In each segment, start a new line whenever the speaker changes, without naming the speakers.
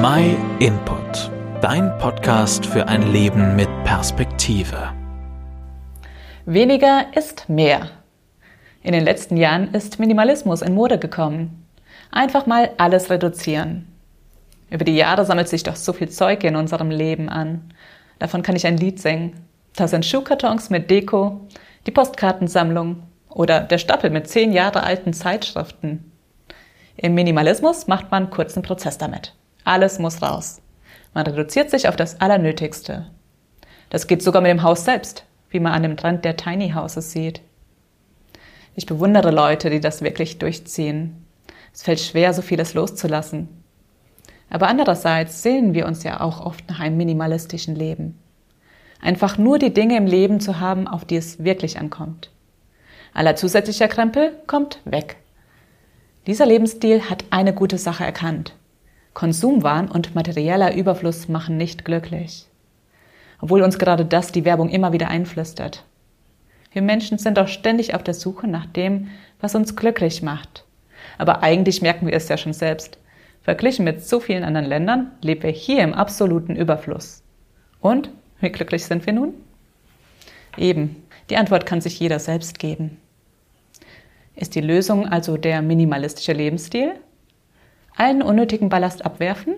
My Input, dein Podcast für ein Leben mit Perspektive.
Weniger ist mehr. In den letzten Jahren ist Minimalismus in Mode gekommen. Einfach mal alles reduzieren. Über die Jahre sammelt sich doch so viel Zeug in unserem Leben an. Davon kann ich ein Lied singen. Da sind Schuhkartons mit Deko, die Postkartensammlung oder der Stapel mit zehn Jahre alten Zeitschriften. Im Minimalismus macht man kurzen Prozess damit. Alles muss raus. Man reduziert sich auf das Allernötigste. Das geht sogar mit dem Haus selbst, wie man an dem Trend der Tiny Houses sieht. Ich bewundere Leute, die das wirklich durchziehen. Es fällt schwer, so vieles loszulassen. Aber andererseits sehnen wir uns ja auch oft nach einem minimalistischen Leben. Einfach nur die Dinge im Leben zu haben, auf die es wirklich ankommt. Aller zusätzlicher Krempel kommt weg. Dieser Lebensstil hat eine gute Sache erkannt. Konsumwahn und materieller Überfluss machen nicht glücklich. Obwohl uns gerade das die Werbung immer wieder einflüstert. Wir Menschen sind doch ständig auf der Suche nach dem, was uns glücklich macht. Aber eigentlich merken wir es ja schon selbst. Verglichen mit so vielen anderen Ländern leben wir hier im absoluten Überfluss. Und wie glücklich sind wir nun? Eben, die Antwort kann sich jeder selbst geben. Ist die Lösung also der minimalistische Lebensstil? Allen unnötigen Ballast abwerfen?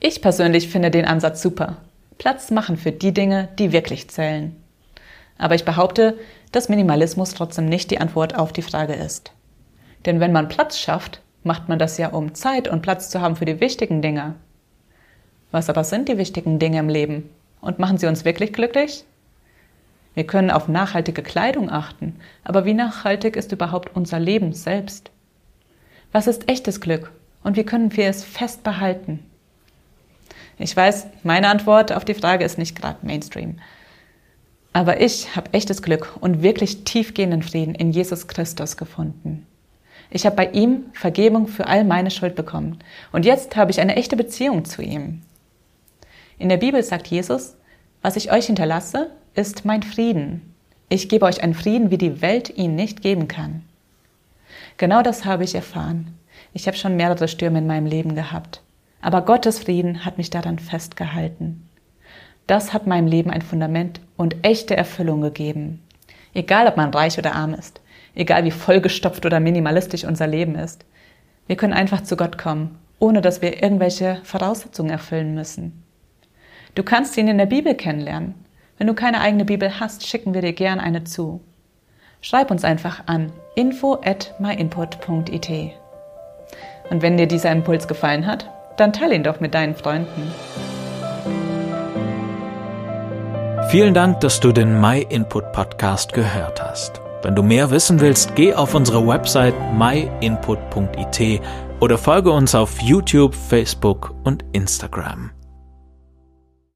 Ich persönlich finde den Ansatz super. Platz machen für die Dinge, die wirklich zählen. Aber ich behaupte, dass Minimalismus trotzdem nicht die Antwort auf die Frage ist. Denn wenn man Platz schafft, macht man das ja, um Zeit und Platz zu haben für die wichtigen Dinge. Was aber sind die wichtigen Dinge im Leben? Und machen sie uns wirklich glücklich? Wir können auf nachhaltige Kleidung achten, aber wie nachhaltig ist überhaupt unser Leben selbst? Was ist echtes Glück und wie können wir es fest behalten? Ich weiß, meine Antwort auf die Frage ist nicht gerade Mainstream. Aber ich habe echtes Glück und wirklich tiefgehenden Frieden in Jesus Christus gefunden. Ich habe bei ihm Vergebung für all meine Schuld bekommen und jetzt habe ich eine echte Beziehung zu ihm. In der Bibel sagt Jesus, was ich euch hinterlasse, ist mein Frieden. Ich gebe euch einen Frieden, wie die Welt ihn nicht geben kann. Genau das habe ich erfahren. Ich habe schon mehrere Stürme in meinem Leben gehabt. Aber Gottes Frieden hat mich daran festgehalten. Das hat meinem Leben ein Fundament und echte Erfüllung gegeben. Egal, ob man reich oder arm ist, egal wie vollgestopft oder minimalistisch unser Leben ist. Wir können einfach zu Gott kommen, ohne dass wir irgendwelche Voraussetzungen erfüllen müssen. Du kannst ihn in der Bibel kennenlernen. Wenn du keine eigene Bibel hast, schicken wir dir gern eine zu. Schreib uns einfach an info at myinput.it. Und wenn dir dieser Impuls gefallen hat, dann teile ihn doch mit deinen Freunden.
Vielen Dank, dass du den My Input Podcast gehört hast. Wenn du mehr wissen willst, geh auf unsere Website myinput.it oder folge uns auf YouTube, Facebook und Instagram.